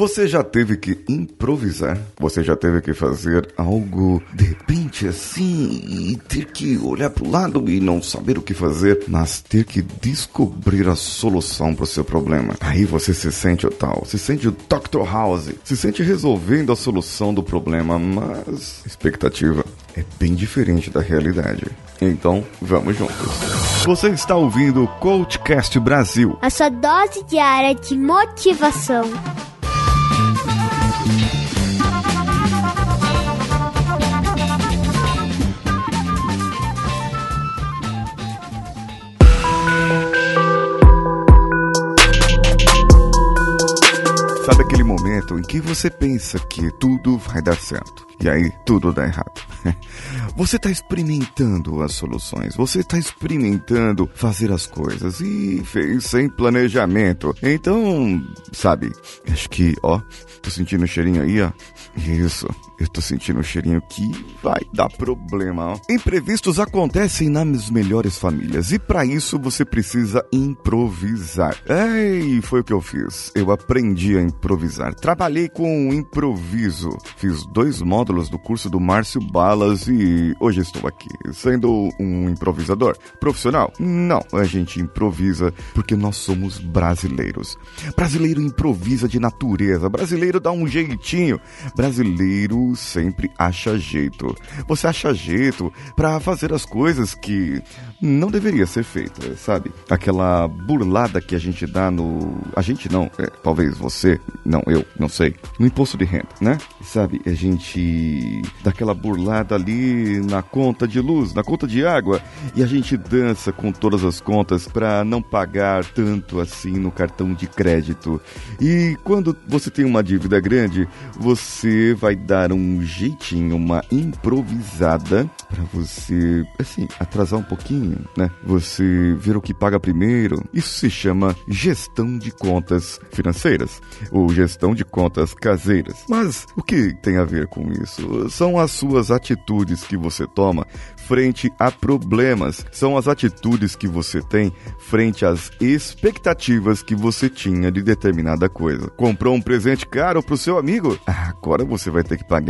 Você já teve que improvisar? Você já teve que fazer algo de repente assim e ter que olhar para o lado e não saber o que fazer, mas ter que descobrir a solução para o seu problema? Aí você se sente o tal, se sente o Dr. House, se sente resolvendo a solução do problema, mas expectativa é bem diferente da realidade. Então, vamos juntos. Você está ouvindo o Coachcast Brasil. A sua dose diária de motivação. Momento em que você pensa que tudo vai dar certo e aí tudo dá errado? Você está experimentando as soluções, você está experimentando fazer as coisas e fez sem planejamento. Então, sabe, acho que, ó, tô sentindo o cheirinho aí, ó. Isso, eu tô sentindo o cheirinho que vai dar problema, ó. Imprevistos acontecem nas melhores famílias e para isso você precisa improvisar. É, e foi o que eu fiz. Eu aprendi a improvisar. Trabalhei com improviso. Fiz dois módulos do curso do Márcio Balas e hoje estou aqui, sendo um improvisador. Profissional? Não, a gente improvisa porque nós somos brasileiros. Brasileiro improvisa de natureza, brasileiro dá um jeitinho, brasileiro sempre acha jeito. Você acha jeito para fazer as coisas que não deveria ser feita, sabe? Aquela burlada que a gente dá no. A gente não, é, talvez você, não, eu, não sei. No imposto de renda, né? Sabe, a gente dá aquela burlada ali na conta de luz, na conta de água, e a gente dança com todas as contas para não pagar tanto assim no cartão de crédito. E quando você tem uma dívida grande, você vai dar um jeitinho, uma improvisada para você, assim, atrasar um pouquinho, né? Você ver o que paga primeiro. Isso se chama gestão de contas financeiras ou gestão de contas caseiras. Mas o que tem a ver com isso? São as suas atitudes que você toma frente a problemas, são as atitudes que você tem frente às expectativas que você tinha de determinada coisa. Comprou um presente caro pro seu amigo? Ah, agora você vai ter que pagar.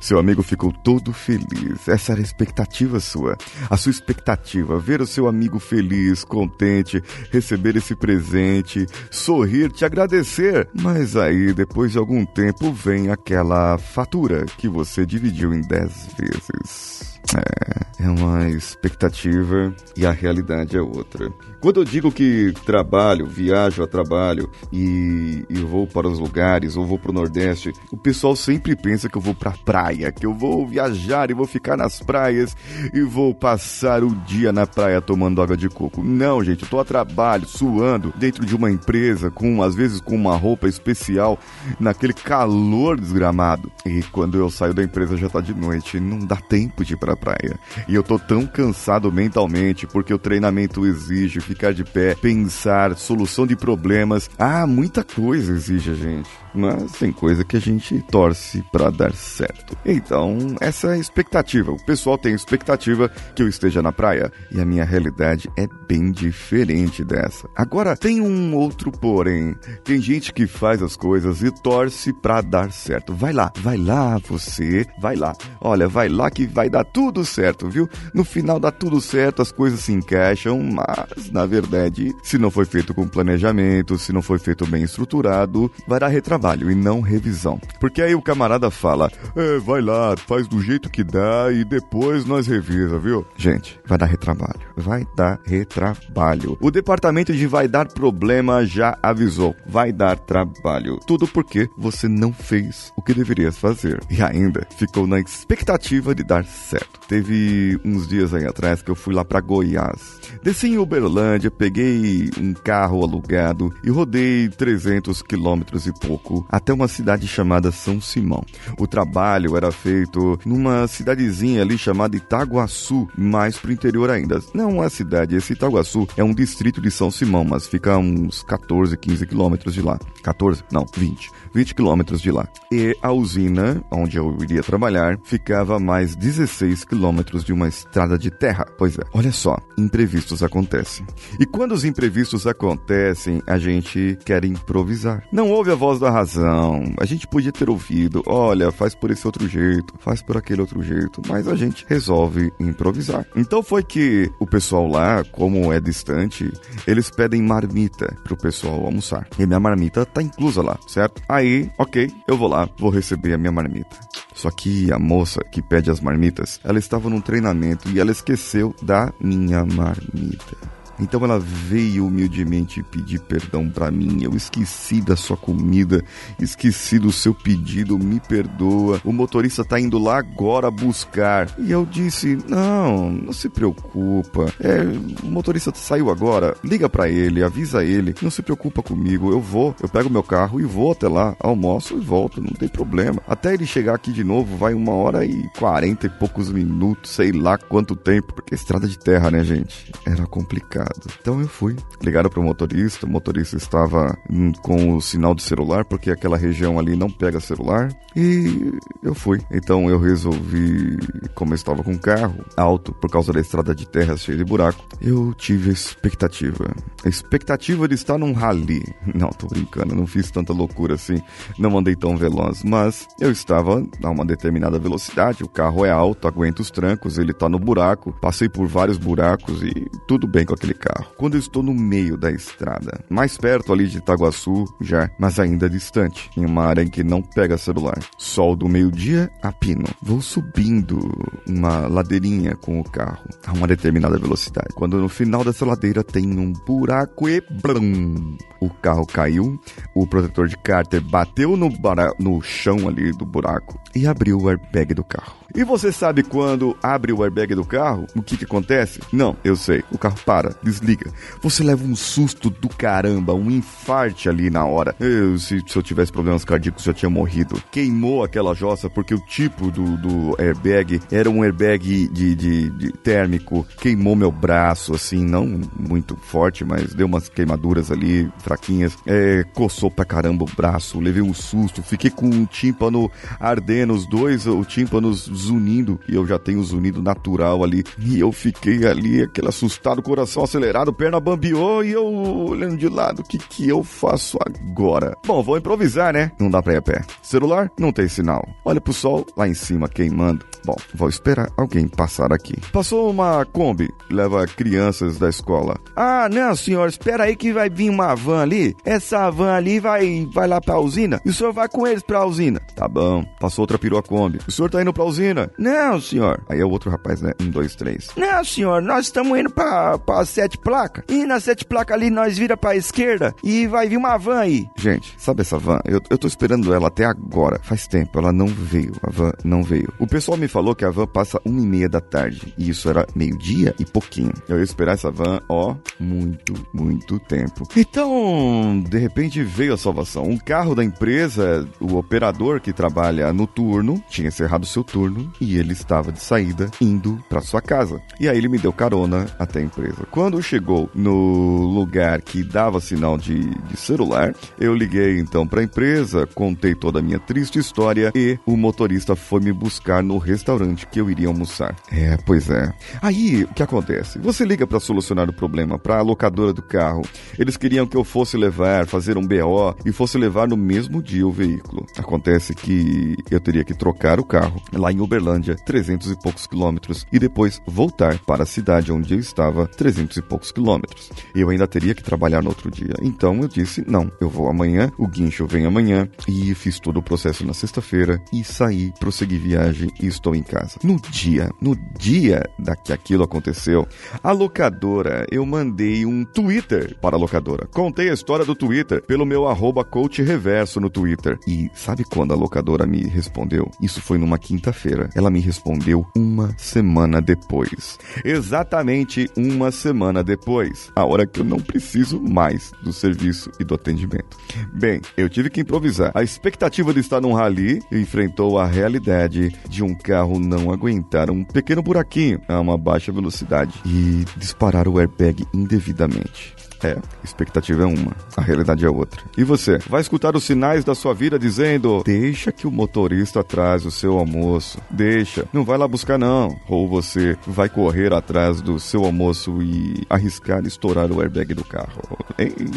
Seu amigo ficou todo feliz. Essa era a expectativa sua. A sua expectativa, ver o seu amigo feliz, contente, receber esse presente, sorrir, te agradecer. Mas aí, depois de algum tempo, vem aquela fatura que você dividiu em 10 vezes. É, é uma expectativa e a realidade é outra. Quando eu digo que trabalho, viajo a trabalho e, e vou para os lugares ou vou para o Nordeste, o pessoal sempre pensa que eu vou para a praia, que eu vou viajar e vou ficar nas praias e vou passar o dia na praia tomando água de coco. Não, gente, eu tô a trabalho, suando dentro de uma empresa, com às vezes com uma roupa especial, naquele calor desgramado. E quando eu saio da empresa já tá de noite, não dá tempo de ir para praia. E eu tô tão cansado mentalmente porque o treinamento exige ficar de pé, pensar, solução de problemas. Ah, muita coisa exige a gente. Mas tem coisa que a gente torce para dar certo. Então, essa é a expectativa. O pessoal tem expectativa que eu esteja na praia. E a minha realidade é bem diferente dessa. Agora, tem um outro porém. Tem gente que faz as coisas e torce para dar certo. Vai lá, vai lá, você, vai lá. Olha, vai lá que vai dar tudo certo, viu? No final dá tudo certo, as coisas se encaixam, mas na verdade, se não foi feito com planejamento, se não foi feito bem estruturado, vai dar retrabalho e não revisão. Porque aí o camarada fala: é, vai lá, faz do jeito que dá e depois nós revisa, viu? Gente, vai dar retrabalho. Vai dar retrabalho. O departamento de vai dar problema já avisou: vai dar trabalho. Tudo porque você não fez o que deveria fazer e ainda ficou na expectativa de dar certo. Teve uns dias aí atrás que eu fui lá para Goiás. Desci em Uberlândia, peguei um carro alugado e rodei 300 quilômetros e pouco até uma cidade chamada São Simão. O trabalho era feito numa cidadezinha ali chamada Itaguaçu, mais pro interior ainda. Não é cidade, esse Itaguaçu é um distrito de São Simão, mas fica a uns 14, 15 quilômetros de lá. 14? Não, 20. 20 quilômetros de lá. E a usina, onde eu iria trabalhar, ficava a mais 16 quilômetros de uma estrada de terra. Pois é, olha só, imprevistos acontecem. E quando os imprevistos acontecem, a gente quer improvisar. Não ouve a voz da razão. A gente podia ter ouvido, olha, faz por esse outro jeito, faz por aquele outro jeito, mas a gente resolve improvisar. Então foi que o pessoal lá, como é distante, eles pedem marmita pro pessoal almoçar. E minha marmita tá inclusa lá, certo? Aí, ok, eu vou lá, vou receber a minha marmita. Só que a moça que pede as marmitas, ela estava num treinamento e ela esqueceu da minha marmita. Então ela veio humildemente pedir perdão para mim. Eu esqueci da sua comida, esqueci do seu pedido, me perdoa. O motorista tá indo lá agora buscar. E eu disse: "Não, não se preocupa. É, o motorista saiu agora. Liga para ele, avisa ele. Não se preocupa comigo. Eu vou, eu pego meu carro e vou até lá, almoço e volto, não tem problema. Até ele chegar aqui de novo vai uma hora e quarenta e poucos minutos, sei lá quanto tempo, porque estrada de terra, né, gente? Era complicado. Então eu fui. Ligaram para o motorista, o motorista estava hum, com o sinal de celular, porque aquela região ali não pega celular. E eu fui. Então eu resolvi, como eu estava com o carro alto por causa da estrada de terra cheia de buraco, eu tive expectativa. A expectativa de estar num rally. Não, tô brincando, não fiz tanta loucura assim, não andei tão veloz, mas eu estava a uma determinada velocidade, o carro é alto, aguenta os trancos, ele tá no buraco, passei por vários buracos e tudo bem com aquele carro. Quando eu estou no meio da estrada, mais perto ali de Itaguaçu já, mas ainda distante, em uma área em que não pega celular. Sol do meio-dia a pino. Vou subindo uma ladeirinha com o carro a uma determinada velocidade. Quando no final dessa ladeira tem um buraco e blum, o carro caiu, o protetor de cárter bateu no, no chão ali do buraco e abriu o airbag do carro. E você sabe quando abre o airbag do carro, o que que acontece? Não, eu sei. O carro para, desliga. Você leva um susto do caramba, um infarte ali na hora. Eu, se, se eu tivesse problemas cardíacos, já tinha morrido. Queimou aquela jossa porque o tipo do, do airbag era um airbag de, de, de térmico. Queimou meu braço, assim, não muito forte, mas deu umas queimaduras ali, fraquinhas. É, coçou pra caramba o braço, levei um susto. Fiquei com um tímpano ardendo, os dois, o tímpanos zunindo, e eu já tenho zunido natural ali. E eu fiquei ali, aquele assustado, coração acelerado, perna bambiou e eu olhando de lado, o que que eu faço agora? Bom, vou improvisar, né? Não dá pra ir a pé. Celular, não tem sinal. Olha pro sol lá em cima queimando. Bom, vou esperar alguém passar aqui. Passou uma Kombi, leva crianças da escola. Ah, não, senhor, espera aí que vai vir uma van ali. Essa van ali vai, vai lá pra usina e o senhor vai com eles pra usina. Tá bom. Passou outra perua Kombi. O senhor tá indo pra usina? Não, senhor. Aí é o outro rapaz, né? Um, dois, três. Não, senhor, nós estamos indo pra, pra sete placas. E na sete placas ali nós vira pra esquerda e vai vir uma van aí. Gente, sabe essa van? Eu, eu tô esperando ela até agora. Faz tempo, ela não veio. A van não veio. O pessoal me falou que a van passa uma e meia da tarde. E isso era meio-dia e pouquinho. Eu ia esperar essa van, ó, muito, muito tempo. Então, de repente veio a salvação. Um carro da empresa, o operador que trabalha no turno, tinha encerrado seu turno e ele estava de saída indo para sua casa. E aí ele me deu carona até a empresa. Quando chegou no lugar que dava sinal de, de celular, eu liguei então para a empresa, contei toda a minha triste história e o motorista foi me buscar no restaurante que eu iria almoçar. É, pois é. Aí, o que acontece? Você liga para solucionar o problema para a locadora do carro. Eles queriam que eu fosse levar, fazer um BO e fosse levar no mesmo dia o veículo. Acontece que eu teria que trocar o carro lá em Uberlândia, 300 e poucos quilômetros, e depois voltar para a cidade onde eu estava, 300 e poucos quilômetros. Eu ainda teria que trabalhar no outro dia. Então eu disse: não, eu vou amanhã, o guincho vem amanhã, e fiz todo o processo na sexta-feira e saí, prossegui viagem e estou em casa. No dia, no dia da que aquilo aconteceu, a locadora, eu mandei um Twitter para a locadora. Contei a história do Twitter pelo meu arroba coach reverso no Twitter. E sabe quando a locadora me respondeu? Isso foi numa quinta-feira. Ela me respondeu uma semana depois. Exatamente uma semana depois. A hora que eu não preciso mais do serviço e do atendimento. Bem, eu tive que improvisar. A expectativa de estar num rally enfrentou a realidade de um carro não aguentar um pequeno buraquinho a uma baixa velocidade e disparar o airbag indevidamente. É, expectativa é uma, a realidade é outra. E você, vai escutar os sinais da sua vida dizendo: deixa que o motorista traz o seu almoço, deixa, não vai lá buscar não. Ou você vai correr atrás do seu almoço e arriscar estourar o airbag do carro.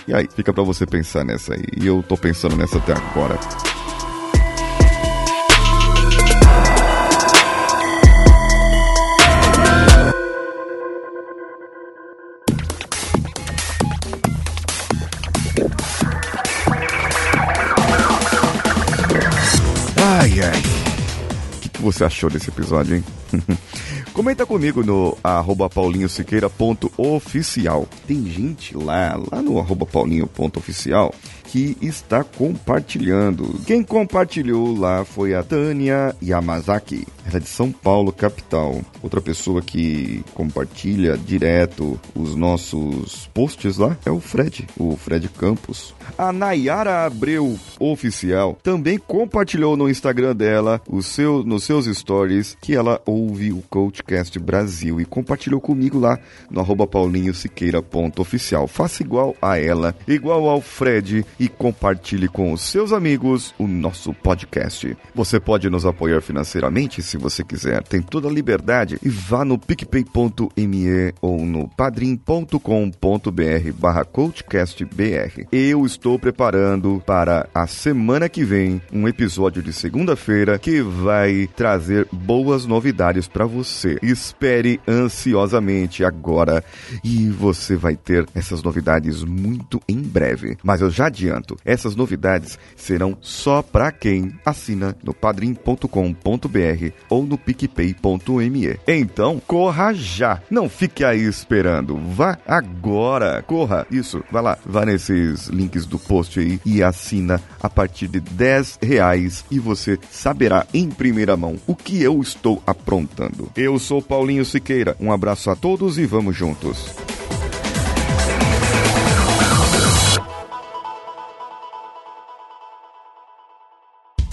E, aí, fica para você pensar nessa aí. E eu tô pensando nessa até agora. O que, que você achou desse episódio, hein? Comenta comigo no arroba paulinhosiqueira.oficial. Tem gente lá, lá no arroba paulinho.oficial, que está compartilhando. Quem compartilhou lá foi a Tânia Yamazaki. Ela é de São Paulo, capital. Outra pessoa que compartilha direto os nossos posts lá é o Fred, o Fred Campos. A Nayara Abreu Oficial também compartilhou no Instagram dela, o seu, nos seus stories, que ela ouve o Coachcast Brasil e compartilhou comigo lá no paulinhosiqueira.oficial. Faça igual a ela, igual ao Fred e compartilhe com os seus amigos o nosso podcast. Você pode nos apoiar financeiramente se você quiser, tem toda a liberdade e vá no picpay.me ou no padrim.com.br barra coachcastbr. Eu estou preparando para a semana que vem um episódio de segunda-feira que vai trazer boas novidades para você. Espere ansiosamente agora e você vai ter essas novidades muito em breve. Mas eu já adianto adianto, essas novidades serão só para quem assina no padrim.com.br ou no picpay.me. Então, corra já! Não fique aí esperando. Vá agora! Corra! Isso, vai lá, vá nesses links do post aí e assina a partir de 10 reais e você saberá em primeira mão o que eu estou aprontando. Eu sou Paulinho Siqueira. Um abraço a todos e vamos juntos.